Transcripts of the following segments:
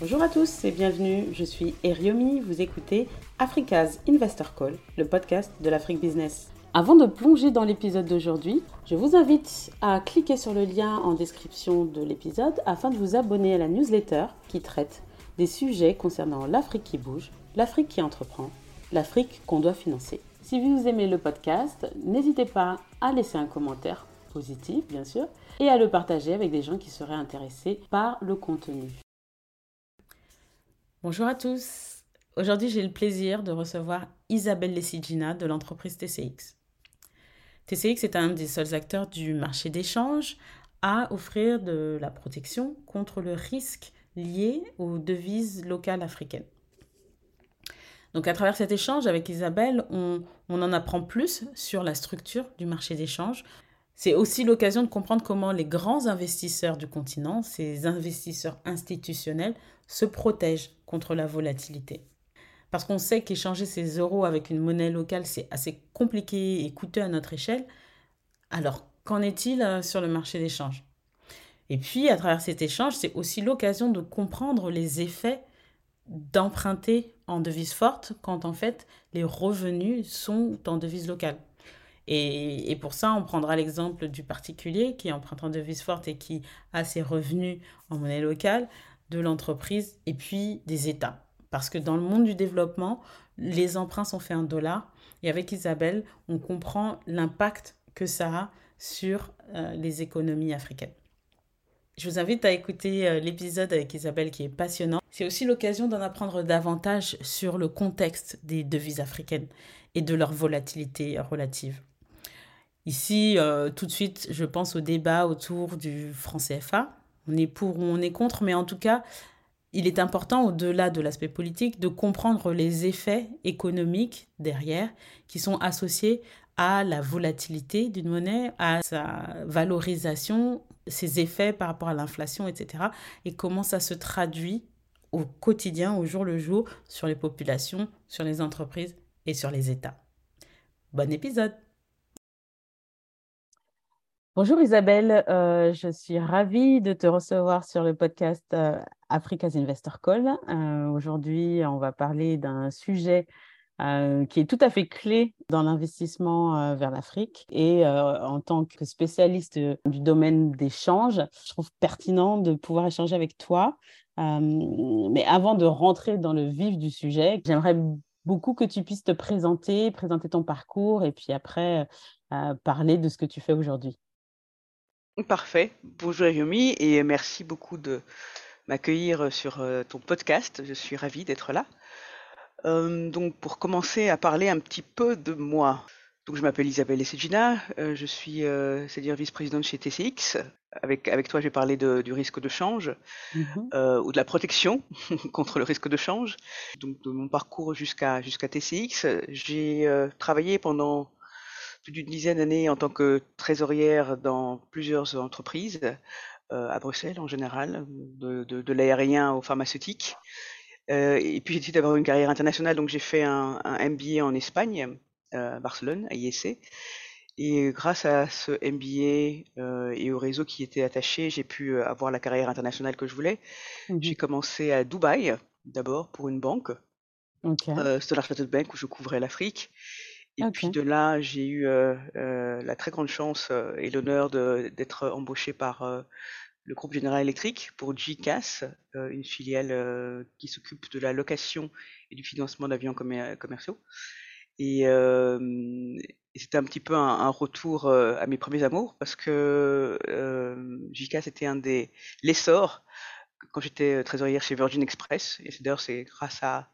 Bonjour à tous et bienvenue, je suis Eriomi, vous écoutez Africa's Investor Call, le podcast de l'Afrique Business. Avant de plonger dans l'épisode d'aujourd'hui, je vous invite à cliquer sur le lien en description de l'épisode afin de vous abonner à la newsletter qui traite des sujets concernant l'Afrique qui bouge, l'Afrique qui entreprend, l'Afrique qu'on doit financer. Si vous aimez le podcast, n'hésitez pas à laisser un commentaire positif, bien sûr, et à le partager avec des gens qui seraient intéressés par le contenu. Bonjour à tous. Aujourd'hui, j'ai le plaisir de recevoir Isabelle Lessigina de l'entreprise TCX. TCX est un des seuls acteurs du marché d'échange à offrir de la protection contre le risque lié aux devises locales africaines. Donc à travers cet échange avec Isabelle, on, en apprend plus sur la structure du marché d'échange. C'est aussi l'occasion de comprendre comment les grands investisseurs du continent, ces investisseurs institutionnels, se protègent contre la volatilité. Parce qu'on sait qu'échanger ses euros avec une monnaie locale, c'est assez compliqué et coûteux à notre échelle. Alors, qu'en est-il euh, sur le marché d'échange Et puis, à travers cet échange, c'est aussi l'occasion de comprendre les effets d'emprunter en devise forte quand en fait les revenus sont en devise locale. Et, pour ça, on prendra l'exemple du particulier qui emprunte en devise forte et qui a ses revenus en monnaie locale, de l'entreprise et puis des États. Parce que dans le monde du développement, les emprunts sont faits en dollars. Et avec Isabelle, on comprend l'impact que ça a sur euh, les économies africaines. Je vous invite à écouter euh, l'épisode avec Isabelle qui est passionnant. C'est aussi l'occasion d'en apprendre davantage sur le contexte des devises africaines et de leur volatilité relative. Ici, euh, tout de suite, je pense au débat autour du franc CFA. On est pour ou on est contre, mais en tout cas, il est important, au-delà de l'aspect politique, de comprendre les effets économiques derrière qui sont associés à la volatilité d'une monnaie, à sa valorisation, ses effets par rapport à l'inflation, etc. Et comment ça se traduit au quotidien, au jour le jour, sur les populations, sur les entreprises et sur les États. Bon épisode Bonjour Isabelle, euh, je suis ravie de te recevoir sur le podcast euh, Africa's Investor Call. Euh, aujourd'hui, on va parler d'un sujet qui est tout à fait clé dans l'investissement vers l'Afrique. Et en tant que spécialiste du domaine d'échange, je trouve pertinent de pouvoir échanger avec toi. mais avant de rentrer dans le vif du sujet, j'aimerais beaucoup que tu puisses te présenter, présenter ton parcours et puis après parler de ce que tu fais aujourd'hui. Parfait. Bonjour Yomi et merci beaucoup de m'accueillir sur euh, ton podcast. Je suis ravie d'être là. Euh, donc pour commencer à parler un petit peu de moi. Donc je m'appelle Isabelle Essegina, euh, je suis c'est-à-dire vice-présidente chez TCX. Avec, avec toi, je vais parler du risque de change mm-hmm. ou de la protection contre le risque de change. Donc de mon parcours jusqu'à jusqu'à TCX, j'ai travaillé pendant plus d'une dizaine d'années en tant que trésorière dans plusieurs entreprises, euh, à Bruxelles en général, de, de, de l'aérien au pharmaceutique. Euh, et puis j'ai décidé d'avoir une carrière internationale, donc j'ai fait un, un, MBA en Espagne, euh, à Barcelone, à IEC. Et grâce à ce MBA euh, et au réseau qui était attaché, j'ai pu euh, avoir la carrière internationale que je voulais. Mmh j'ai commencé à Dubaï, d'abord pour une banque, okay. euh, Standard Chartered Bank, où je couvrais l'Afrique. Et puis de là, j'ai eu euh, euh, la très grande chance euh, et l'honneur d'être embauché par le groupe General Electric pour GCAS, une filiale qui s'occupe de la location et du financement d'avions commerciaux. Et, c'était un petit peu un, retour à mes premiers amours parce que GCAS était un des l'essor quand j'étais trésorière chez Virgin Express. Et d'ailleurs c'est grâce à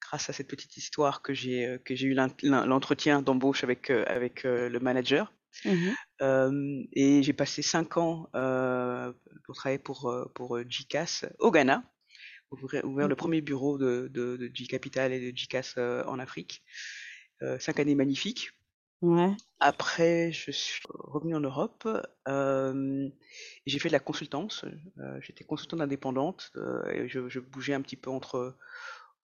grâce à cette petite histoire que j'ai euh, que j'ai eu l'entretien d'embauche avec euh, avec euh, le manager. Mmh et j'ai passé cinq ans pour travailler pour pour GCAS au Ghana, ouvrir, ouvrir le premier bureau de, de, Capital et de GCAS en Afrique. cinq années magnifiques. Ouais. Après, je suis revenu en Europe. J'ai fait de la consultance. J'étais consultante indépendante. et je, je, bougeais un petit peu entre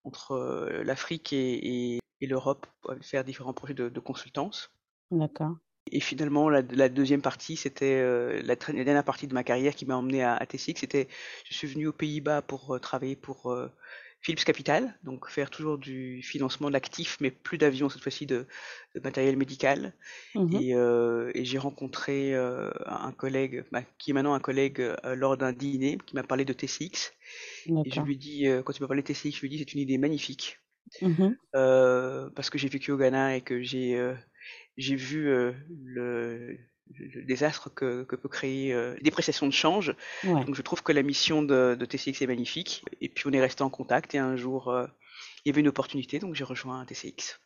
entre euh, l'Afrique et, l'Europe pour faire différents projets de, consultance. D'accord. Et finalement, la, deuxième partie, c'était euh, la, dernière partie de ma carrière qui m'a emmené à, à. C'était, je suis venu aux Pays-Bas pour euh, travailler pour euh, Philips Capital, donc faire toujours du financement d'actifs, mais plus d'avions cette fois-ci, de, matériel médical. Mmh et, j'ai rencontré un collègue, bah, qui est maintenant un collègue, lors d'un dîner, qui m'a parlé de TCX. Et je lui dis, quand il m'a parlé de TCX, je lui dis c'est une idée magnifique. Mmh parce que j'ai vécu au Ghana et que j'ai j'ai vu le, désastre que, peut créer euh, dépréciation de change. Donc je trouve que la mission de, de, TCX est magnifique. Et puis on est resté en contact et un jour il y avait une opportunité, donc j'ai rejoint TCX.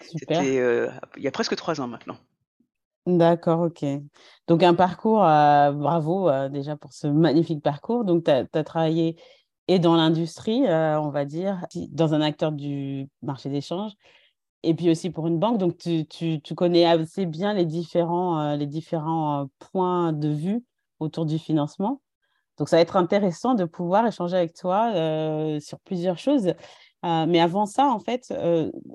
C'était il y a presque trois ans maintenant. D'accord, ok. Donc un parcours, bravo déjà pour ce magnifique parcours. Donc tu as, travaillé et dans l'industrie, on va dire, dans un acteur du marché d'échange, et puis aussi pour une banque. Donc, tu, tu, tu connais assez bien les différents, euh, les différents euh, points de vue autour du financement. Donc, ça va être intéressant de pouvoir échanger avec toi euh, sur plusieurs choses. mais avant ça, en fait,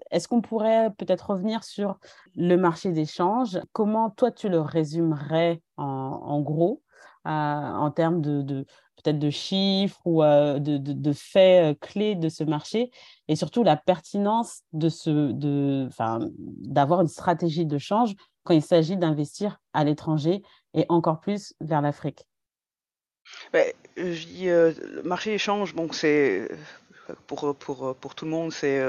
est-ce qu'on pourrait peut-être revenir sur le marché d'échange Comment toi, tu le résumerais en, gros en termes de, peut-être de chiffres ou euh, de, de, faits euh, clés de ce marché et surtout la pertinence de ce, de, d'avoir une stratégie de change quand il s'agit d'investir à l'étranger et encore plus vers l'Afrique. Ben, je dis, euh, le marché d'échange, bon, c'est pour, pour, pour tout le monde, c'est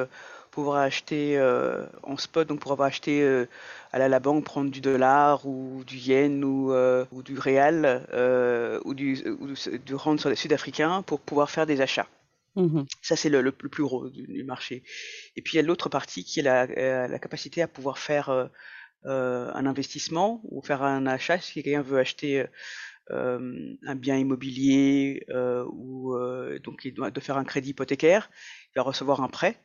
pouvoir acheter euh, en spot, donc pour avoir acheté euh, à la banque, prendre du dollar ou du yen ou, euh, ou du réal ou du, du rand sud-africain pour pouvoir faire des achats. Mmh Ça, c'est le, plus gros du, marché. Et puis, il y a l'autre partie qui est la, la, capacité à pouvoir faire un investissement ou faire un achat. Si quelqu'un veut acheter un bien immobilier ou donc il doit de faire un crédit hypothécaire, il va recevoir un prêt.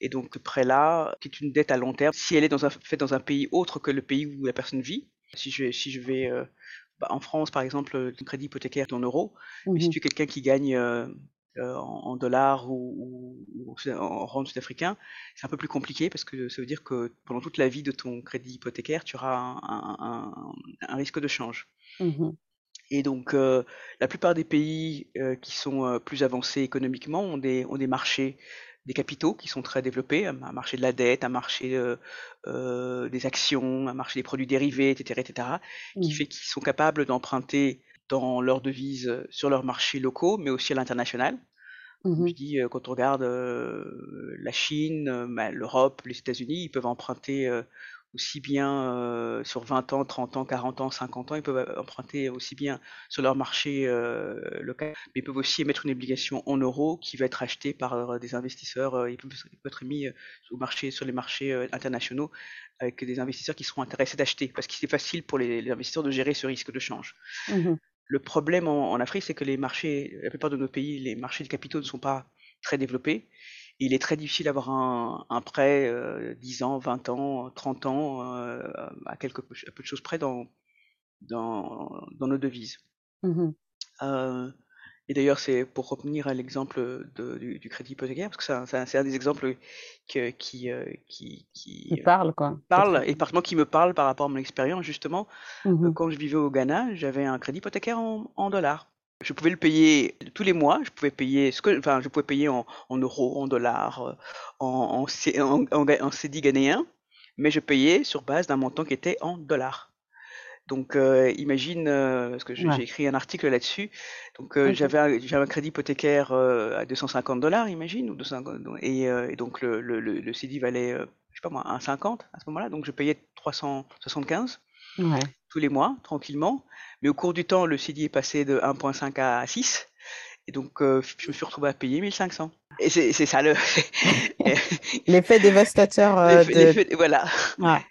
Et donc ce prêt-là, qui est une dette à long terme, si elle est dans un, faite dans un pays autre que le pays où la personne vit, si je, si je vais bah, en France par exemple, un crédit hypothécaire est en euros, mais si mmh tu es quelqu'un qui gagne en, dollars ou, en rente sud-africain, c'est un peu plus compliqué parce que ça veut dire que pendant toute la vie de ton crédit hypothécaire, tu auras un, un, risque de change. Mmh et donc, euh, la plupart des pays euh, qui sont euh, plus avancés économiquement ont des, ont des marchés des capitaux qui sont très développés, un marché de la dette, un marché des actions, un marché des produits dérivés, etc., etc., qui mmh. fait qu'ils sont capables d'emprunter dans leurs devises sur leurs marchés locaux, mais aussi à l'international. Mmh je dis, quand on regarde la Chine, bah, l'Europe, les États-Unis, ils peuvent emprunter aussi bien euh, sur 20 ans, 30 ans, 40 ans, 50 ans, ils peuvent emprunter aussi bien sur leur marché euh, local, mais ils peuvent aussi émettre une obligation en euros qui va être achetée par euh, des investisseurs, ils peuvent, être mis au marché, sur les marchés internationaux avec des investisseurs qui seront intéressés d'acheter, parce que c'est facile pour les, investisseurs de gérer ce risque de change. Mmh Le problème en, en Afrique, c'est que les marchés, la plupart de nos pays, les marchés de capitaux ne sont pas très développés il est très difficile d'avoir un, un prêt euh, 10 ans, 20 ans, 30 ans, euh, à, quelque, à peu de choses près dans, dans, dans nos devises. Mmh euh, et d'ailleurs, c'est pour revenir à l'exemple du, du, crédit hypothécaire, parce que c'est un, des exemples que, qui, euh, qui, qui, qui, parle, quoi. Parle, et qui me parle par rapport à mon expérience, justement. Mmh quand je vivais au Ghana, j'avais un crédit hypothécaire en, en dollars. Je pouvais le payer tous les mois, je pouvais payer ce que, enfin, je pouvais payer en, en euros, en dollars, euh, en, en, CD ghanéen, mais je payais sur base d'un montant qui était en dollars. Donc, euh, imagine, euh, parce que j'ai écrit un article là-dessus. Donc, euh, j'avais un, crédit hypothécaire à 250 dollars, imagine, ou 250, et, et donc le, le, le, CD valait, je sais pas moi, 1,50 à ce moment-là. Donc, je payais 375 ouais. tous les mois, tranquillement. Mais au cours du temps, le CD est passé de 1.5 à 6. Et donc, euh, je me suis retrouvé à payer 1500. Et c'est ça le. L'effet dévastateur euh, de... voilà. Ouais.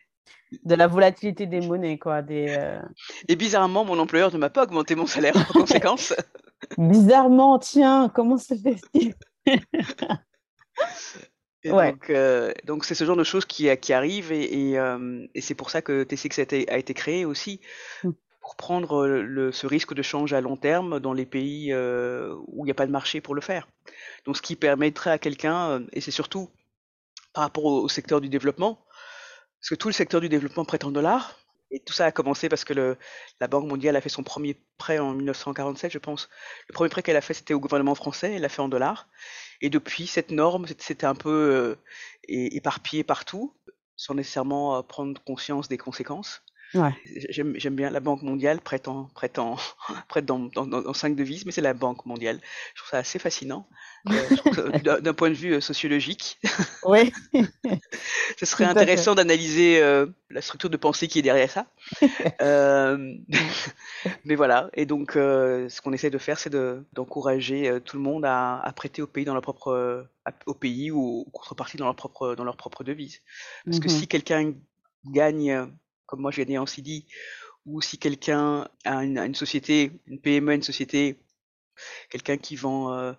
De la volatilité des monnaies, quoi. Des, euh... Et bizarrement, mon employeur ne m'a pas augmenté mon salaire en conséquence. bizarrement, tiens, comment se fait-il? ouais. Donc, euh, donc c'est ce genre de choses qui, qui arrivent et, et, euh, et c'est pour ça que TCX a été, a été créé aussi. Mmh pour prendre le, ce risque de change à long terme dans les pays euh, où il n'y a pas de marché pour le faire. Donc ce qui permettrait à quelqu'un, euh, et c'est surtout par rapport au, secteur du développement, parce que tout le secteur du développement prête en dollars, Et tout ça a commencé parce que le, la Banque mondiale a fait son premier prêt en 1947, je pense. Le premier prêt qu'elle a fait, c'était au gouvernement français, elle l'a fait en dollars. Et depuis, cette norme, c'était un peu euh, éparpillé partout, sans nécessairement euh, prendre conscience des conséquences. Ouais. J'aime bien la Banque mondiale prête, en, prête, en, prête dans, dans, dans cinq devises, mais c'est la Banque mondiale. Je trouve ça assez fascinant. Euh, d'un point de vue euh, sociologique. Oui. Ce serait intéressant d'analyser euh, la structure de pensée qui est derrière ça. Euh, mais voilà. Et donc, ce qu'on essaie de faire, c'est d'encourager tout le monde à, à, prêter au pays dans leur propre, au pays ou contrepartie dans leur propre, dans leur propre devise. Parce que mm-hmm. si quelqu'un gagne comme moi j'ai gagné en ou si quelqu'un a une, société, une PME, une société, quelqu'un qui vend euh,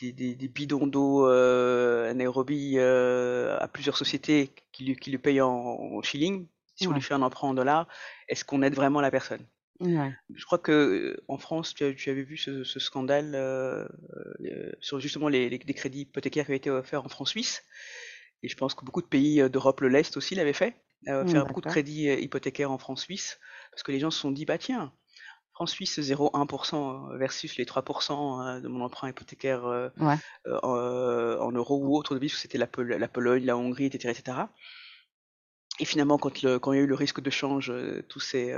des, des, bidons d'eau euh, anaérobie euh, à plusieurs sociétés qui lui, qui lui payent en, shilling, si on lui fait un emprunt en dollars, est-ce qu'on aide vraiment la personne? Je crois que en France, tu, tu avais vu ce, ce scandale euh, euh, sur justement les, les, les, crédits hypothécaires qui avaient été offerts en France-Suisse. Et je pense que beaucoup de pays d'Europe de l'Est aussi l'avaient fait euh, faire beaucoup de crédits euh, hypothécaires en France suisse, parce que les gens se sont dit, bah tiens, France suisse 0,1% versus les 3% euh, de mon emprunt hypothécaire ouais. euh, en, euros ou autre de c'était la, la, Pologne, la Hongrie, etc. etc. Et finalement, quand, le, quand il y a eu le risque de change, tous ces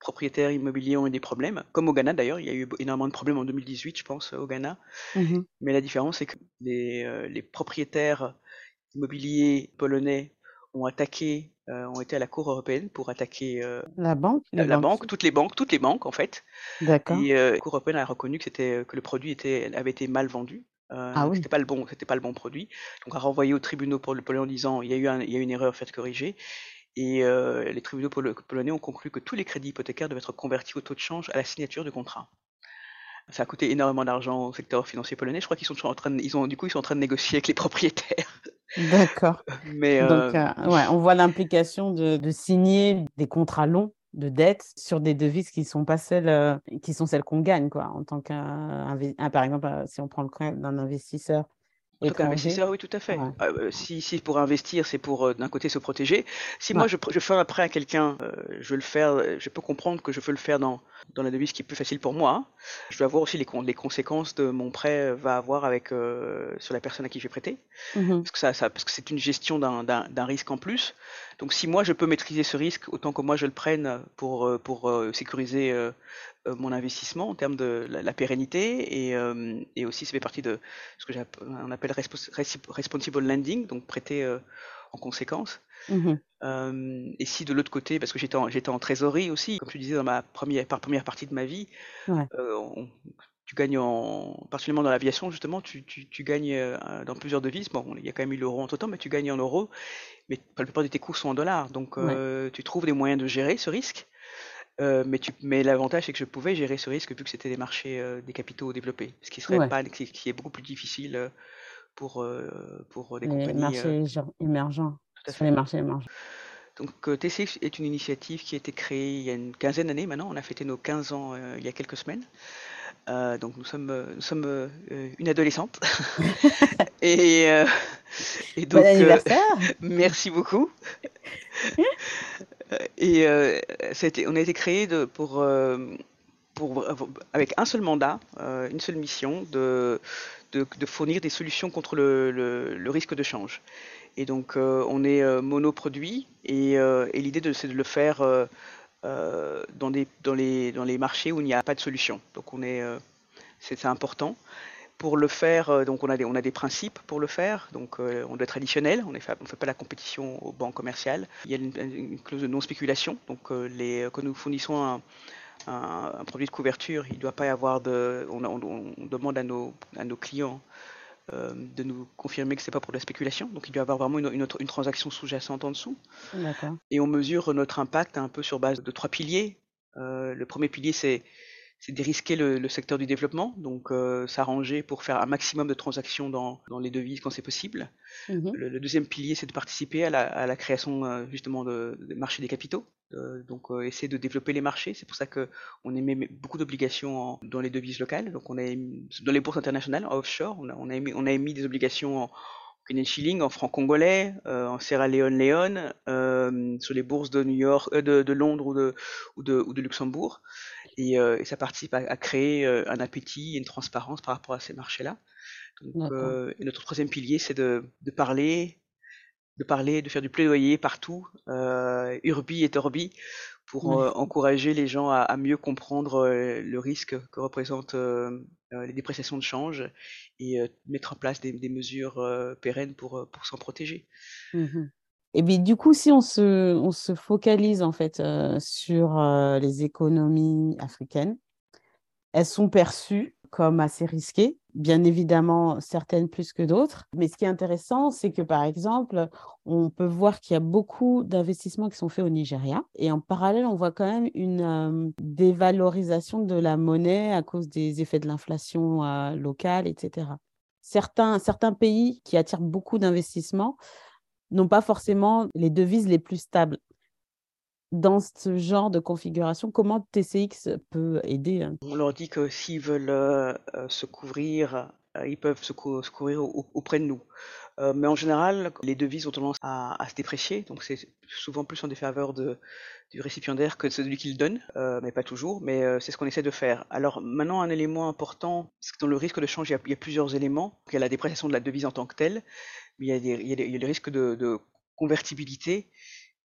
propriétaires immobiliers ont eu des problèmes, comme au Ghana d'ailleurs, il y a eu énormément de problèmes en 2018, je pense, au Ghana. Mmh Mais la différence, c'est que les, les propriétaires immobiliers polonais ont attaqué euh, ont été à la Cour européenne pour attaquer euh, la banque, la banque, toutes les banques, toutes les banques en fait. D'accord. Et euh, la Cour européenne a reconnu que c'était que le produit était avait été mal vendu. ah oui. C'était pas le bon, c'était pas le bon produit. Donc a renvoyé au tribunaux pour le polonais en disant il y a eu un, il y a une erreur, faites corriger. Et les tribunaux polonais ont conclu que tous les crédits hypothécaires devaient être convertis au taux de change à la signature du contrat. Ça a coûté énormément d'argent au secteur financier polonais. Je crois qu'ils sont en train de, ils ont, du coup, ils sont en train de négocier avec les propriétaires. D'accord. Mais Donc, euh, euh, ouais, on voit l'implication de, de, signer des contrats longs de dette sur des devises qui sont pas celles, euh, qui sont celles qu'on gagne, quoi, en tant qu'un, par exemple, si on prend le cas d'un investisseur en tant qu'investisseur, oui, tout à fait. Euh, si, si pour investir, c'est pour euh, d'un côté se protéger. Si moi je, je, fais un prêt à quelqu'un, euh, je veux le faire, je peux comprendre que je veux le faire dans, dans la devise qui est plus facile pour moi. Je dois voir aussi les, les conséquences de mon prêt va avoir avec sur la personne à qui je vais prêter, mmh parce que ça, ça, parce que c'est une gestion d'un risque en plus. Donc si moi je peux maîtriser ce risque, autant que moi je le prenne pour pour sécuriser euh, mon investissement en termes de la, pérennité et, euh, et, aussi ça fait partie de ce que on appelle responsible lending, donc prêter euh, en conséquence. Mmh et si de l'autre côté, parce que j'étais en, j'étais en trésorerie aussi, comme tu disais dans ma première, par première partie de ma vie, tu gagnes en, particulièrement dans l'aviation justement, tu, tu, tu gagnes dans plusieurs devises. Bon, il y a quand même eu l'euro entre temps, mais tu gagnes en euros. Mais la plupart de tes coûts sont en dollars, donc tu trouves des moyens de gérer ce risque. Euh, mais, l'avantage, c'est que je pouvais gérer ce risque vu que c'était des marchés euh, des capitaux développés, ce qui serait pas, qui, qui, est beaucoup plus difficile euh, pour, pour des les compagnies. Marchés émergents. Tout à fait. les marchés émergents. Donc TCX est une initiative qui a été créée il y a une quinzaine d'années maintenant. On a fêté nos 15 ans il y a quelques semaines. Donc nous sommes, nous sommes une adolescente. et, et donc, bon anniversaire. merci beaucoup. Et euh, on a été créé de, pour, euh, pour, avec un seul mandat, euh, une seule mission, de, de, de, fournir des solutions contre le, le, le risque de change. Et donc, euh, on est euh, monoproduit et, et l'idée, c'est de le faire dans, des, dans, les, marchés où il n'y a pas de solution. Donc, on est, c'est important. Pour le faire, euh, donc on a des, principes pour le faire. Donc euh, on doit être additionnel, on ne fait, pas la compétition aux banques commerciales. Il y a une, clause de non-spéculation. Donc euh, quand nous fournissons un, produit de couverture, il doit pas y avoir de. On, demande à nos, clients euh, de nous confirmer que c'est pas pour de la spéculation. Donc il doit y avoir vraiment une, une, autre, une transaction sous-jacente en dessous. Et on mesure notre impact un peu sur base de trois piliers. Euh, le premier pilier, c'est c'est dérisquer le, le, secteur du développement, donc euh, s'arranger pour faire un maximum de transactions dans, dans les devises quand c'est possible. Mmh le, le, deuxième pilier, c'est de participer à la, à la création euh, justement de, de marché des capitaux, euh, donc euh, essayer de développer les marchés. C'est pour ça que on émet beaucoup d'obligations dans les devises locales. Donc on a émis, dans les bourses internationales, offshore, on a, on a, émis, on a émis des obligations en Kenyan shilling en franc congolais, en Sierra Leone, Leone, sur les bourses de New York, de, de, Londres ou de, ou de, ou de Luxembourg. Et, et, ça participe à, à créer un appétit et une transparence par rapport à ces marchés-là. Donc, et notre troisième pilier, c'est de, de parler de parler, de faire du plaidoyer partout, euh, urbi et torbi, pour euh, encourager les gens à, mieux comprendre euh, le risque que représentent les dépréciations de change et mettre en place des, mesures pérennes pour, pour s'en protéger. Mmh et bien, du coup, si on se, focalise en fait sur les économies africaines, elles sont perçues comme assez risquées bien évidemment certaines plus que d'autres. Mais ce qui est intéressant, c'est que par exemple, on peut voir qu'il y a beaucoup d'investissements qui sont faits au Nigeria. Et en parallèle, on voit quand même une euh, dévalorisation de la monnaie à cause des effets de l'inflation euh, locale, etc. Certains pays qui attirent beaucoup d'investissements n'ont pas forcément les devises les plus stables dans ce genre de configuration, comment TCX peut aider hein? On leur dit que s'ils veulent euh, euh, se couvrir, euh, ils peuvent se, couvrir auprès de nous. Mais en général, les devises ont tendance à, se déprécier, donc c'est souvent plus en défaveur du récipiendaire que de celui qui le donne, mais pas toujours, mais c'est ce qu'on essaie de faire. Alors maintenant, un élément important, c'est que dans le risque de change, il y a, plusieurs éléments. Il y a la dépréciation de la devise en tant que telle, mais il y a, des, il de, convertibilité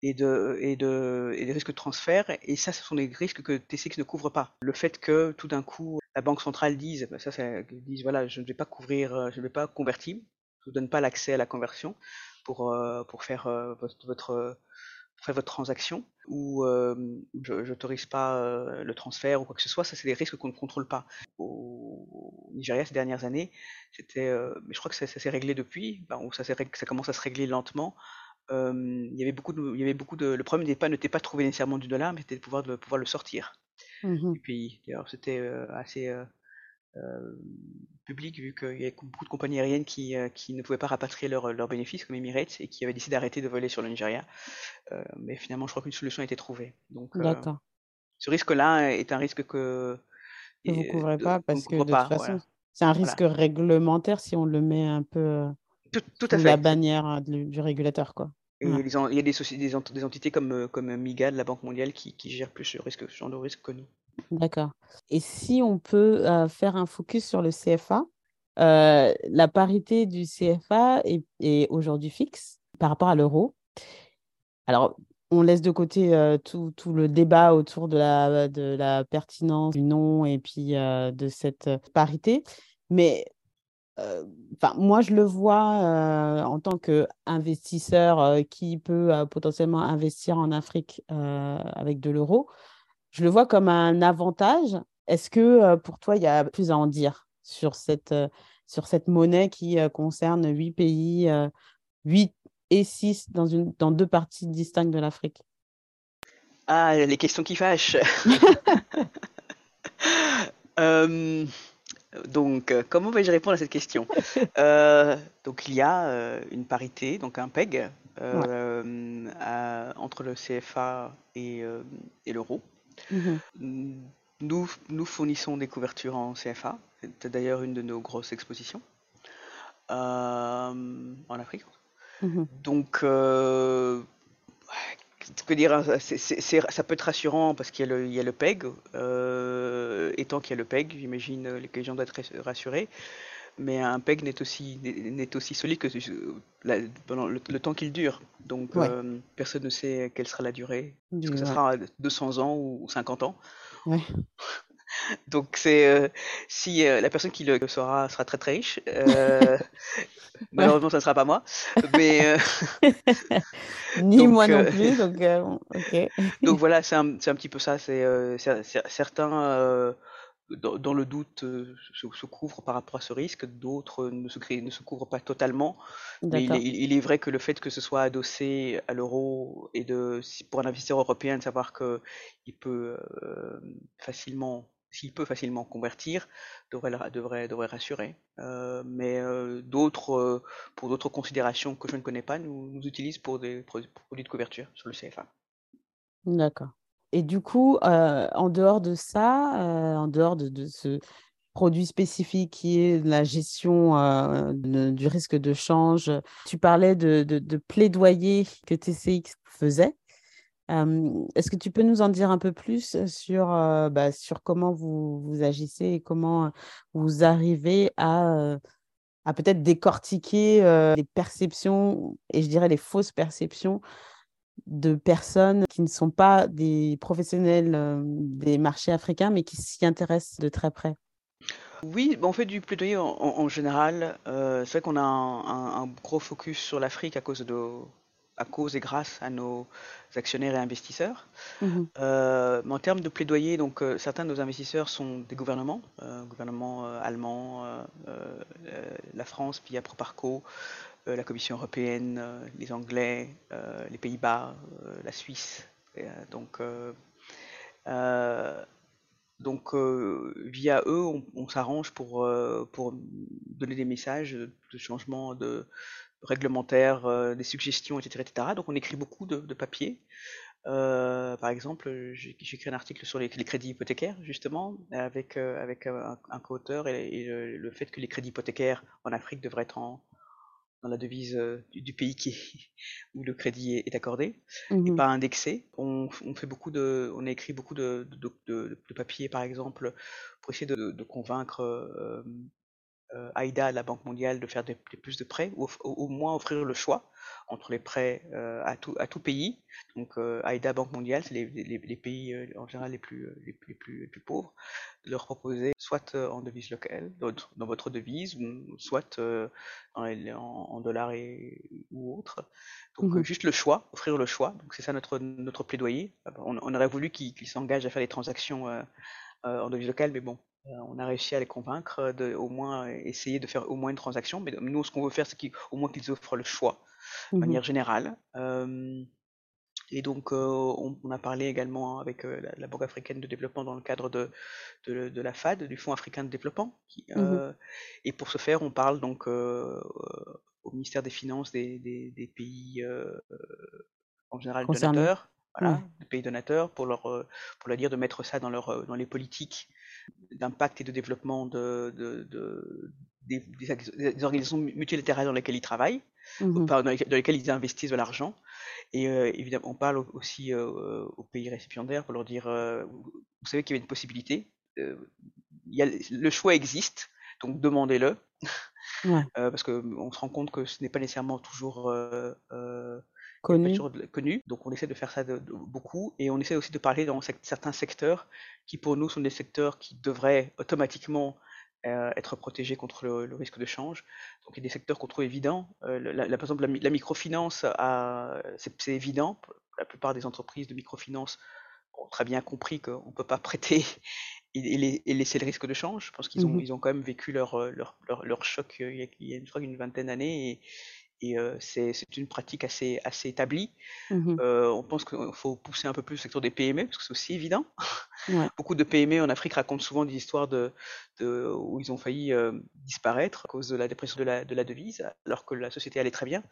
et, de, des risques de transfert. Et ça, ce sont des risques que TCX ne couvre pas. Le fait que tout d'un coup, la Banque centrale dise, bah, ça, ça dise, voilà, je ne vais pas couvrir, euh, je ne vais pas convertir, vous donne pas l'accès à la conversion pour, euh, pour faire euh, votre, votre faire votre transaction ou je n'autorise pas le transfert ou quoi que ce soit, ça c'est des risques qu'on ne contrôle pas. Au Nigeria ces dernières années, c'était, mais je crois que ça, s'est réglé depuis, ben, ça, ça commence à se régler lentement il y avait beaucoup de, il y avait beaucoup de, le problème n'était pas, n'était pas de trouver nécessairement du dollar, mais c'était de pouvoir, de pouvoir le sortir mmh du pays. D'ailleurs, c'était assez public vu qu'il y avait beaucoup de compagnies aériennes qui, qui ne pouvaient pas rapatrier leurs leur bénéfices comme Emirates et qui avaient décidé d'arrêter de voler sur le Nigeria. mais finalement, je crois qu'une solution a été trouvée. Donc, ce risque-là est un risque que vous ne couvrez pas parce que de toute façon, c'est un risque réglementaire si on le met un peu tout, à fait. La bannière hein, du, régulateur, quoi. Et il y a des, des, entités comme, euh, comme MIGAD, la Banque mondiale, qui, qui gèrent plus ce, risque, ce genre de risque que nous. D'accord. Et si on peut euh, faire un focus sur le CFA, euh, la parité du CFA est, est aujourd'hui fixe par rapport à l'euro. Alors, on laisse de côté tout, tout, le débat autour de la, de la pertinence du nom et puis de cette parité. Mais Enfin, moi, je le vois en tant qu'investisseur qui peut potentiellement investir en Afrique avec de l'euro. Je le vois comme un avantage. Est-ce que pour toi, il y a plus à en dire sur cette, sur cette monnaie qui concerne huit pays, huit et six dans, une, dans deux parties distinctes de l'Afrique? Ah, les questions qui fâchent. Donc, euh, comment vais-je répondre à cette question euh, Donc, il y a euh, une parité, donc un PEG, entre le CFA et, l'euro. Mhm. Nous, nous fournissons des couvertures en CFA. C'est d'ailleurs une de nos grosses expositions en Afrique. Mhm. Donc, que dire, hein, ça peut être rassurant parce qu'il y, a le PEG, euh, et tant qu'il y a le PEG, j'imagine euh, que les gens doivent être rassurés. Mais un PEG n'est aussi, n'est aussi solide que pendant le, temps qu'il dure. Donc euh, personne ne sait quelle sera la durée. Est-ce que ça sera 200 ans ou 50 ans? Ouais. Donc c'est euh, si euh, la personne qui le saura sera très très riche. Euh, malheureusement, ça ne sera pas moi. Mais ni moi non plus. Donc, donc voilà, c'est un, un, petit peu ça. C'est certains dans, le doute se, couvrent par rapport à ce risque, d'autres ne se, ne se couvrent pas totalement. Mais il est, vrai que le fait que ce soit adossé à l'euro et de pour un investisseur européen de savoir qu'il peut facilement s'il peut facilement convertir, devrait, devrait, devrait rassurer. Euh, mais euh, d'autres, euh, pour d'autres considérations que je ne connais pas, nous, nous utilisent pour des produits de couverture sur le CFA. D'accord. Et du coup, en dehors de ça, en dehors de, ce, produit spécifique qui est la gestion du risque de change. Tu parlais de, de, plaidoyer que TCX faisait. Est-ce que tu peux nous en dire un peu plus sur, bah, sur comment vous, vous agissez et comment vous arrivez à, à peut-être décortiquer les perceptions, et je dirais les fausses perceptions de personnes qui ne sont pas des professionnels des marchés africains, mais qui s'y intéressent de très près? Oui, on fait du plaidoyer en, général. c'est vrai qu'on a un, gros focus sur l'Afrique à cause de, à cause et grâce à nos actionnaires et investisseurs. Mmh euh, mais en termes de plaidoyer, donc euh, certains de nos investisseurs sont des gouvernements, euh, gouvernement allemand, la France via Proparco, la Commission européenne, les Anglais, les Pays-Bas, la Suisse. donc donc via eux, on, s'arrange pour, pour donner des messages de changement de, réglementaires, euh, des suggestions, etc., etc. Donc on écrit beaucoup de, de papiers. Euh, par exemple, j'ai écrit un article sur les, crédits hypothécaires, justement, avec, euh, avec un, co-auteur et, le, fait que les crédits hypothécaires en Afrique devraient être en, dans la devise du, pays qui où le crédit est, accordé et mmh pas indexé. On, on, fait beaucoup de, on a écrit beaucoup de, de, de papiers, par exemple, pour essayer de, convaincre euh, AIDA, la Banque mondiale, de faire des, plus de prêts, ou au, moins offrir le choix entre les prêts euh, à, tout, à tout pays. Donc euh, AIDA, Banque mondiale, c'est les, les, pays en général les plus, les, plus, les plus pauvres, de leur proposer soit en devise locale, dans, votre devise, ou soit en, en, dollars et, ou autre. Donc mmh juste le choix, offrir le choix. Donc c'est ça notre, notre plaidoyer. On, aurait voulu qu'ils s'engagent à faire des transactions en devise locale, mais bon, on a réussi à les convaincre de au moins essayer de faire au moins une transaction. Mais nous, ce qu'on veut faire, c'est qu'au moins qu'ils offrent le choix de mmh manière générale. et donc, euh, on, a parlé également avec euh, la, Banque africaine de développement dans le cadre de, de, la FAD, du Fonds africain de développement. Mmh et pour ce faire, on parle donc au ministère des Finances des, des, pays en général donateurs, voilà, des pays donateurs, pour leur, pour leur dire de mettre ça dans, leur, dans les politiques d'impact et de développement de, des, organisations multilatérales dans lesquelles ils travaillent, mmh dans, lesquelles, ils investissent de l'argent. Et euh, évidemment, on parle aussi euh, aux pays récipiendaires pour leur dire, euh, vous savez qu'il y a une possibilité, il y a, le choix existe, donc demandez-le. parce qu'on se rend compte que ce n'est pas nécessairement toujours connu. Donc on essaie de faire ça de, beaucoup et on essaie aussi de parler dans certains secteurs qui pour nous sont des secteurs qui devraient automatiquement euh, être protégés contre le, risque de change. Donc il y a des secteurs qu'on trouve évidents. Euh, la, par exemple, la, microfinance, c'est évident. La plupart des entreprises de microfinance ont très bien compris qu'on ne peut pas prêter et, laisser le risque de change. Je pense qu'ils ont, mmh ils ont quand même vécu leur, leur, leur, choc il y a, y a une, une vingtaine d'années et, et c'est une pratique assez, assez établie. Mmh on pense qu'il faut pousser un peu plus le secteur des PME, parce que c'est aussi évident. Beaucoup de PME en Afrique racontent souvent des histoires de, où ils ont failli disparaître à cause de la dépression de la, de la, devise, alors que la société allait très bien.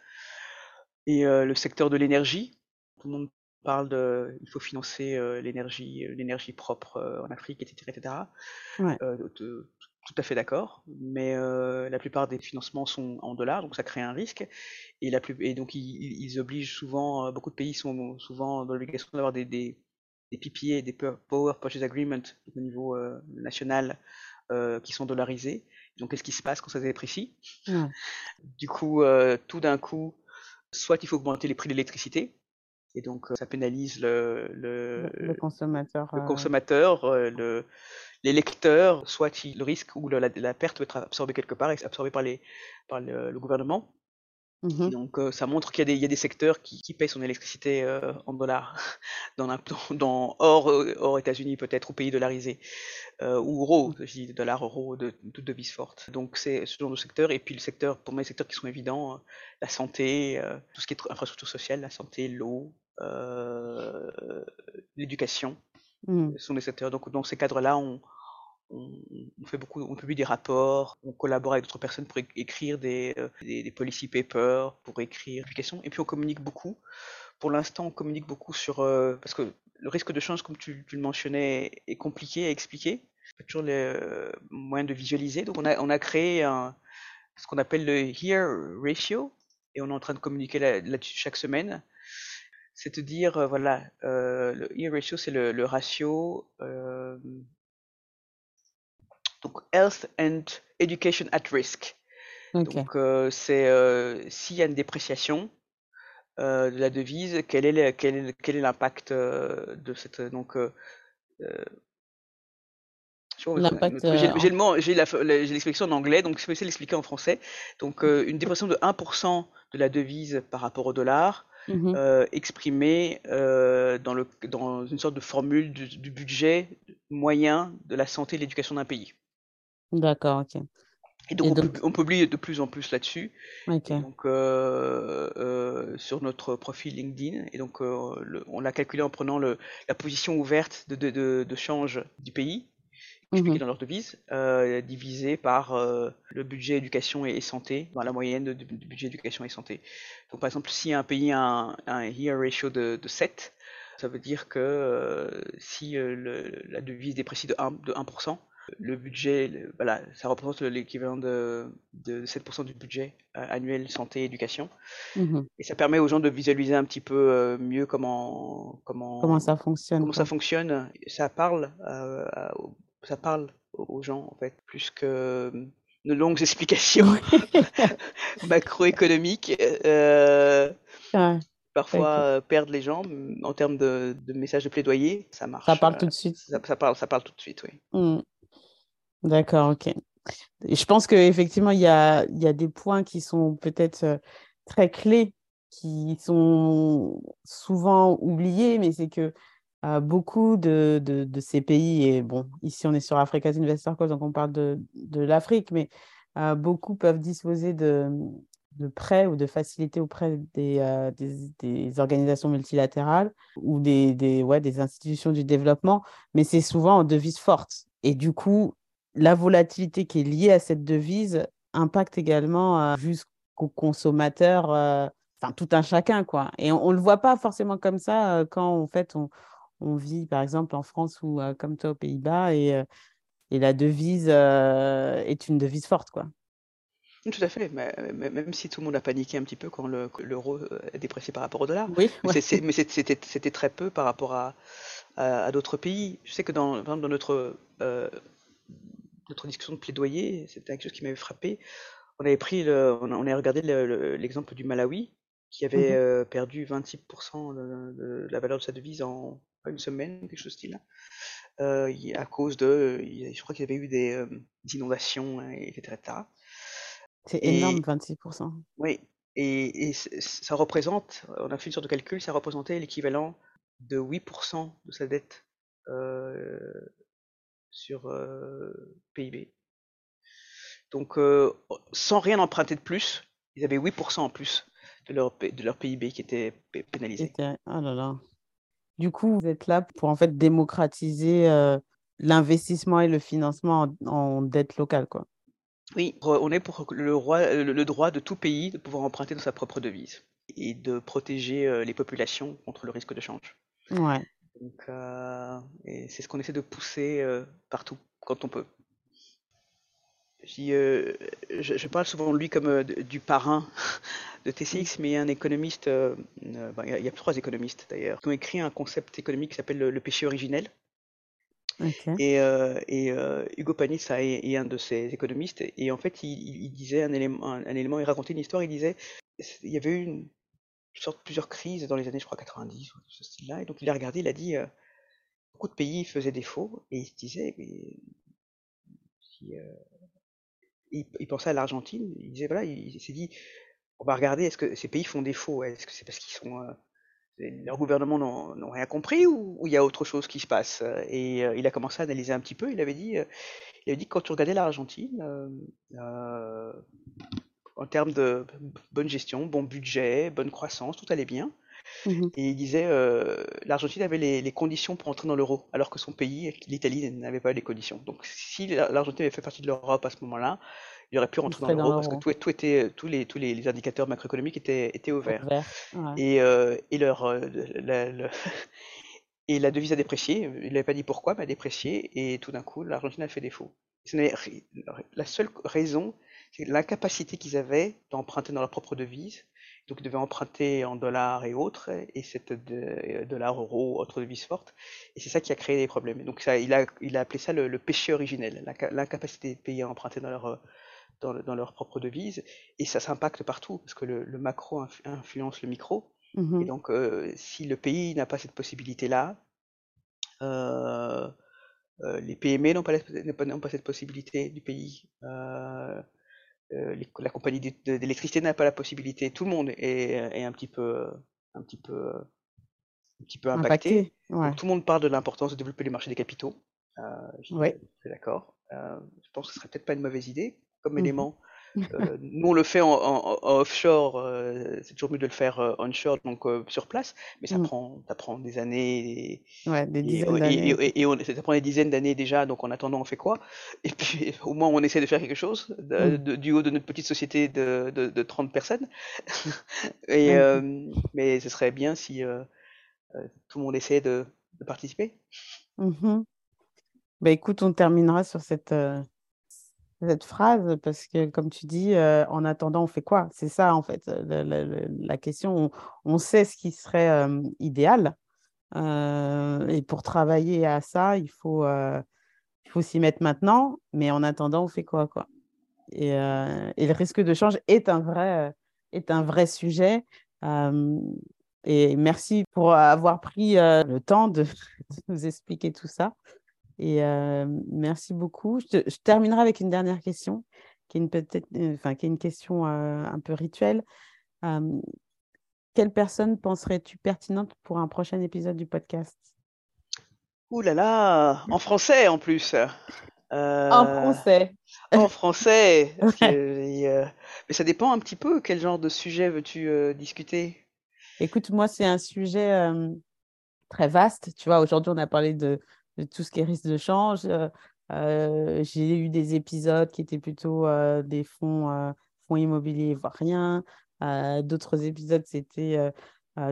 Et le secteur de l'énergie, tout le monde parle de il faut financer l'énergie l'énergie propre en Afrique, etc. etc. Ouais tout à fait d'accord, mais euh, la plupart des financements sont en dollars, donc ça crée un risque. Et, la plus, et donc ils, obligent souvent, euh, beaucoup de pays sont souvent dans l'obligation d'avoir des, des, des, PPA, des Power Purchase Agreement au niveau euh, national qui sont dollarisés. Donc qu'est-ce qui se passe quand ça déprécie Du coup, tout d'un coup, soit il faut augmenter les prix de l'électricité, et donc ça pénalise le, le, le consommateur. Le consommateur, le, les lecteurs, soit le risque ou la, perte peut être absorbée quelque part et absorbée par, les, par le, gouvernement. Mmh donc euh, ça montre qu'il y, a des secteurs qui, qui payent son électricité euh, en dollars, dans, dans, hors, euh, hors États-Unis peut-être, ou pays dollarisés, ou euros, je dis dollars, euros, de toute devise forte. Donc c'est ce genre de secteur. Et puis le secteur, pour moi, les secteurs qui sont évidents, la santé, tout ce qui est infrastructure sociale, la santé, l'eau, l'éducation, mmh. sont des secteurs. Donc dans ces cadres-là, on, on, fait beaucoup, on publie des rapports, on collabore avec d'autres personnes pour écrire des, euh, des, policy papers, pour écrire des et puis on communique beaucoup. Pour l'instant, on communique beaucoup sur euh, parce que le risque de change, comme tu, le mentionnais, est compliqué à expliquer. toujours les moyens de visualiser. Donc on a, on a créé un, ce qu'on appelle le Here Ratio, et on est en train de communiquer là-dessus chaque semaine. C'est-à-dire, voilà, le Here Ratio, c'est le, ratio donc Health and Education at Risk. Donc c'est s'il y a une dépréciation de la devise, quel est quel l'impact de cette donc L'impact. J'ai le mot, j'ai l'expression en anglais, donc je vais essayer de l'expliquer en français. Donc, une dépression de 1% de la devise par rapport au dollar, mmh exprimée dans, le, dans une sorte de formule du, du budget moyen de la santé et de l'éducation d'un pays. D'accord, ok. Et donc, on, publie de plus en plus là-dessus. Donc, euh, euh, sur notre profil LinkedIn. Et donc, euh, on l'a calculé en prenant le, la position ouverte de, de, de, change du pays, expliqué mmh dans leur devise, divisé par le budget éducation et, santé, dans la moyenne du budget éducation et santé. Donc, par exemple, si un pays a un, un year ratio de, de 7, ça veut dire que si la devise déprécie de 1%, de 1% le budget, voilà, ça représente l'équivalent de, de 7% du budget euh, annuel santé et éducation. Mmh et ça permet aux gens de visualiser un petit peu euh, mieux comment, comment, comment ça fonctionne. Comment ça fonctionne. Ça parle, euh, ça parle aux gens, en fait, plus que de longues explications macroéconomiques. parfois perdre les gens en termes de, de, messages de plaidoyer, ça marche. Ça parle tout de suite. Ça, parle, ça parle tout de suite, oui. Mmh. D'accord, ok. Je pense qu'effectivement, il y a, y a des points qui sont peut-être euh, très clés, qui sont souvent oubliés, mais c'est que euh, beaucoup de, de, ces pays, et bon, ici on est sur Africa's Investor Call, donc on parle de, de l'Afrique, mais euh, beaucoup peuvent disposer de, de prêts ou de facilités auprès des, des, des, organisations multilatérales ou des, des, ouais, des institutions du développement, mais c'est souvent en devise forte. Et du coup, la volatilité qui est liée à cette devise impacte également euh, jusqu'aux consommateurs, euh, enfin tout un chacun, quoi. Et on ne le voit pas forcément comme ça euh, quand en fait on, on, vit par exemple en France ou comme toi aux Pays-Bas et, et la devise est une devise forte, quoi. Tout à fait, mais, même si tout le monde a paniqué un petit peu quand l'euro est déprécié par rapport au dollar, oui, mais c'était très peu par rapport à, à, d'autres pays. Je sais que dans, dans notre notre discussion de plaidoyer, c'était quelque chose qui m'avait frappé. On avait pris, le, on, a regardé l'exemple du Malawi, qui avait mmh euh, perdu 26% de, la valeur de sa devise en une semaine, quelque chose de style. Euh, à cause de, je crois qu'il y avait eu des, euh, inondations, etc. C'est énorme, 26%. Oui, et, ça représente, on a fait une sorte de calcul, ça représentait l'équivalent de 8% de sa dette sur PIB. Donc, sans rien emprunter de plus, ils avaient 8% en plus de leur, de leur PIB qui était pénalisé. Oh là là. Du coup, vous êtes là pour en fait démocratiser l'investissement et le financement en, dette locale, quoi. Oui, on est pour le, roi, le, droit de tout pays de pouvoir emprunter dans sa propre devise et de protéger les populations contre le risque de change. Ouais. Donc, euh, et c'est ce qu'on essaie de pousser euh, partout, quand on peut. Euh, je, je, parle souvent de lui comme du parrain de TCX, mais il y a un économiste, ben, il, y a, trois économistes d'ailleurs, qui ont écrit un concept économique qui s'appelle le, péché originel. Et, et Hugo Panis est, un de ces économistes, et en fait, il, disait un élément, un, élément, il racontait une histoire, il disait, il y avait eu une, sorte plusieurs crises dans les années, je crois, 90, ce style-là. Et donc il a regardé, il a dit, euh, beaucoup de pays faisaient défaut, et il se disait, si, euh, il, pensait à l'Argentine, il disait, voilà, il, s'est dit, on va regarder, est-ce que ces pays font défaut? Est-ce que c'est parce qu'ils sont... Euh, leurs gouvernements n'ont rien compris ou il y a autre chose qui se passe? Et il a commencé à analyser un petit peu. Il avait dit, il avait dit que quand tu regardais l'Argentine, en termes de bonne gestion, bon budget, bonne croissance, tout allait bien. Mmh et il disait euh, l'Argentine avait les, conditions pour entrer dans l'euro, alors que son pays, l'Italie, n'avait pas les conditions. Donc si l'Argentine avait fait partie de l'Europe à ce moment-là, il aurait pu rentrer dans l'euro parce que tout, tout, était, tous, les, tous les, indicateurs macroéconomiques étaient, étaient au vert. Et, euh, et leur, euh, Et la devise a déprécié, il n'avait pas dit pourquoi, mais a déprécié, et tout d'un coup, l'Argentine a fait défaut. La seule raison, c'est l'incapacité qu'ils avaient d'emprunter dans leur propre devise. Donc ils devaient emprunter en dollars et autres, et cette de, dollars, euros, autres devises fortes. Et c'est ça qui a créé des problèmes. Donc ça, il, a, il a appelé ça le, péché originel, l'incapacité de payer à emprunter dans leur, dans, dans, leur propre devise. Et ça s'impacte partout, parce que le, macro influence le micro. Mmh et donc, euh, si le pays n'a pas cette possibilité-là, euh, euh, les PME n'ont pas, pas, cette possibilité du pays. Euh, la compagnie d'électricité n'a pas la possibilité. Tout le monde est, est, un petit peu, un petit peu, un petit peu impacté. tout le monde parle de l'importance de développer les marchés des capitaux. je suis d'accord. je pense que ce serait peut-être pas une mauvaise idée comme mmh élément euh, nous, on le fait en, offshore, euh, c'est toujours mieux de le faire euh, onshore, donc sur place, mais ça, mmh. prend, ça prend des années. Et, ouais, des dizaines d'années. Et, ça prend des dizaines d'années déjà, donc en attendant, on fait quoi? Et puis, au moins, on essaie de faire quelque chose mmh. du haut de notre petite société de, de, 30 personnes. et, mmh. mais ce serait bien si tout le monde essaie de, participer. Bah, écoute, on terminera sur cette cette phrase parce que, comme tu dis, en attendant, on fait quoi? C'est ça, en fait, la, question. On, sait ce qui serait idéal. Et pour travailler à ça, il faut, il faut s'y mettre maintenant. Mais en attendant, on fait quoi, quoi? Et, et, le risque de change est un vrai, est un vrai sujet. et merci pour avoir pris le temps de nous expliquer tout ça. Et merci beaucoup. Je, terminerai avec une dernière question, qui est une, peut-être, enfin, qui est une question un peu rituelle. quelle personne penserais-tu pertinente pour un prochain épisode du podcast? Ouh là là, en français en plus. En français. En français. mais ça dépend un petit peu. Quel genre de sujet veux-tu discuter Écoute, moi, c'est un sujet très vaste. Tu vois, aujourd'hui, on a parlé de tout ce qui est risque de change. Euh, euh, j'ai eu des épisodes qui étaient plutôt euh, des fonds, fonds immobiliers, voire rien. D'autres épisodes, c'était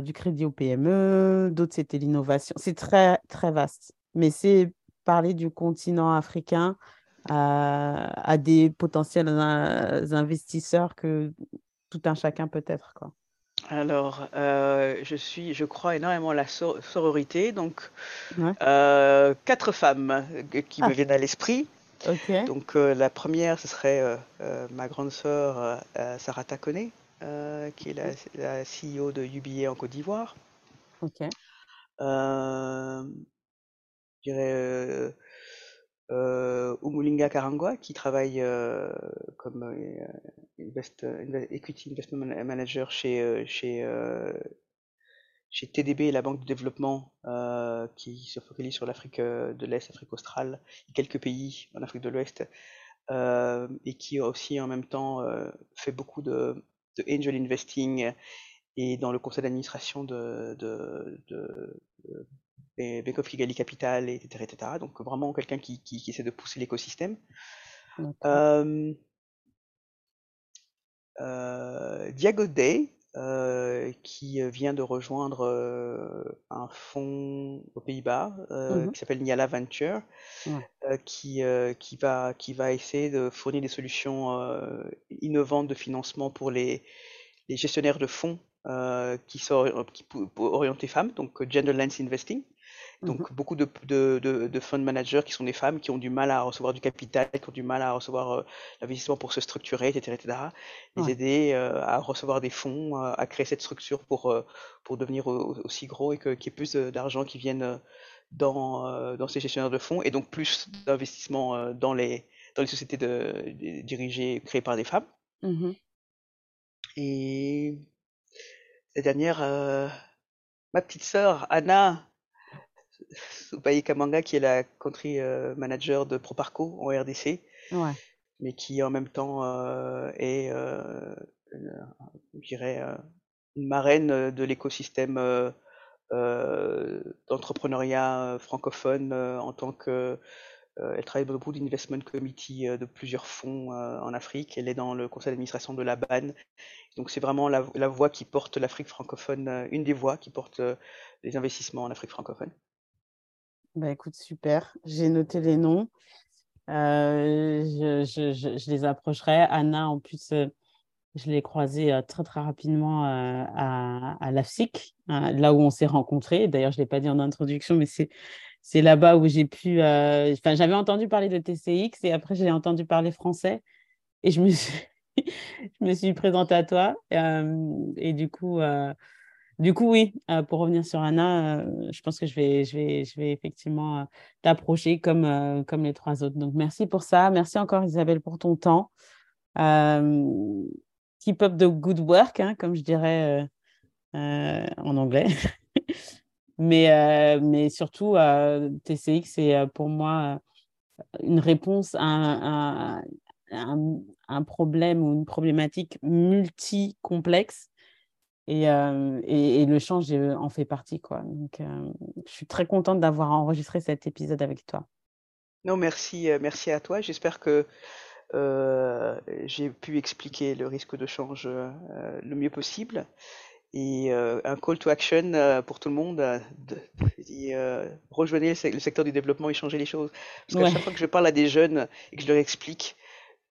du crédit au PME. D'autres, c'était l'innovation. C'est très, très vaste. Mais c'est parler du continent africain à des potentiels investisseurs que tout un chacun peut être. Quoi. Alors, euh, je suis, je crois énormément à la sororité, donc euh, quatre femmes euh, qui me ah. viennent à l'esprit. Donc la première, ce serait ma grande sœur Sarah Takone, qui est la, CEO de UBA en Côte d'Ivoire. Ok. je dirais euh, Umulinga Karangwa, qui travaille euh, comme euh, Equity Investment Manager chez, chez, chez TDB, la Banque de développement, qui se focalise sur l'Afrique de l'Est, l'Afrique australe, et quelques pays en Afrique de l'Ouest, et qui aussi en même temps fait beaucoup de, angel investing et dans le conseil d'administration de Back of Kigali Capital, etc., etc. Donc vraiment quelqu'un qui, qui, essaie de pousser l'écosystème. Euh, euh, Diago Day, euh, qui vient de rejoindre un fonds aux Pays-Bas mmh qui s'appelle Niala Venture, qui, qui, va, qui va essayer de fournir des solutions innovantes de financement pour les, les gestionnaires de fonds qui sont qui, orientés femmes, donc Gender Lens Investing. Donc, mmh beaucoup de, de, de, fund managers qui sont des femmes qui ont du mal à recevoir du capital, qui ont du mal à recevoir euh, l'investissement pour se structurer, etc. etc. les aider euh, à recevoir des fonds, à créer cette structure pour, euh, pour devenir aussi gros et qu'il y ait plus d'argent qui vienne dans, dans ces gestionnaires de fonds et donc plus d'investissement dans les, dans les sociétés de, dirigées, créées par des femmes. Mmh et la dernière, ma petite sœur, Anna, Soupaï Kamanga, qui est la country euh, manager de Proparco en RDC, mais qui en même temps euh, est, euh, je dirais, une marraine de l'écosystème d'entrepreneuriat francophone en tant que elle travaille beaucoup d'investment committee de plusieurs fonds en Afrique. Elle est dans le conseil d'administration de la BAN. Donc c'est vraiment la, la, voix qui porte l'Afrique francophone, une des voix qui porte les investissements en Afrique francophone. Bah écoute, super. J'ai noté les noms. Euh, je, les approcherai. Anna, en plus, euh, je l'ai croisée euh, très, très rapidement à, à l'AFSIC, hein, là où on s'est rencontrés. D'ailleurs, je ne l'ai pas dit en introduction, mais c'est, c'est là-bas où j'ai pu. Enfin, j'avais entendu parler de TCX et après, j'ai entendu parler français. Et je me suis, je me suis présentée à toi. et du coup, du coup, oui, euh, pour revenir sur Anna, euh, je pense que je vais, je vais, je vais effectivement euh, t'approcher comme, comme les trois autres. Donc, merci pour ça. Merci encore, Isabelle, pour ton temps. keep up the good work, hein, comme je dirais en anglais. mais, mais surtout, TCX, c'est pour moi une réponse à un, problème ou une problématique multi-complexe euh, et, et, le change en fait partie. Quoi. Donc, euh, je suis très contente d'avoir enregistré cet épisode avec toi. Non, merci, euh, merci à toi. J'espère que j'ai pu expliquer le risque de change le mieux possible. Et un call to action pour tout le monde, de, rejoignez le secteur du développement et changez les choses. Parce qu'à chaque fois que je parle à des jeunes et que je leur explique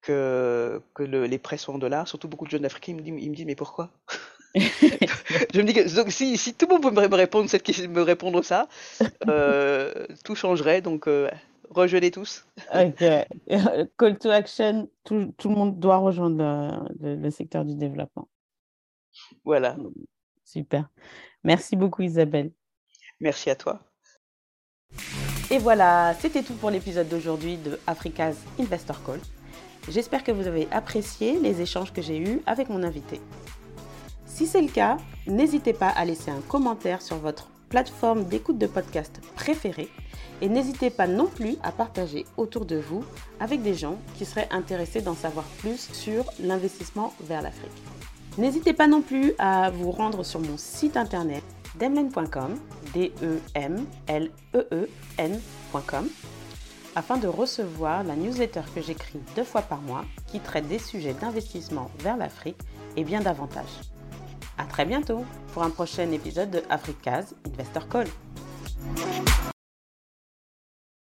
que, que les prêts sont en dollars, surtout beaucoup de jeunes africains, ils me disent mais pourquoi? Je me dis que donc, si, si, tout le monde pouvait me répondre, cette question, me répondre ça, euh, tout changerait. Donc, euh, rejoignez tous. ok. Call to action, tout, tout le monde doit rejoindre le, le, secteur du développement. Voilà. Super. Merci beaucoup, Isabelle. Merci à toi. Et voilà, c'était tout pour l'épisode d'aujourd'hui de Africa's Investor Call. J'espère que vous avez apprécié les échanges que j'ai eus avec mon invité. Si c'est le cas, n'hésitez pas à laisser un commentaire sur votre plateforme d'écoute de podcast préférée et n'hésitez pas non plus à partager autour de vous avec des gens qui seraient intéressés d'en savoir plus sur l'investissement vers l'Afrique. N'hésitez pas non plus à vous rendre sur mon site internet demlen.com, d e m l e e afin de recevoir la newsletter que j'écris deux fois par mois qui traite des sujets d'investissement vers l'Afrique et bien davantage. À très bientôt pour un prochain épisode de Africa's Investor Call.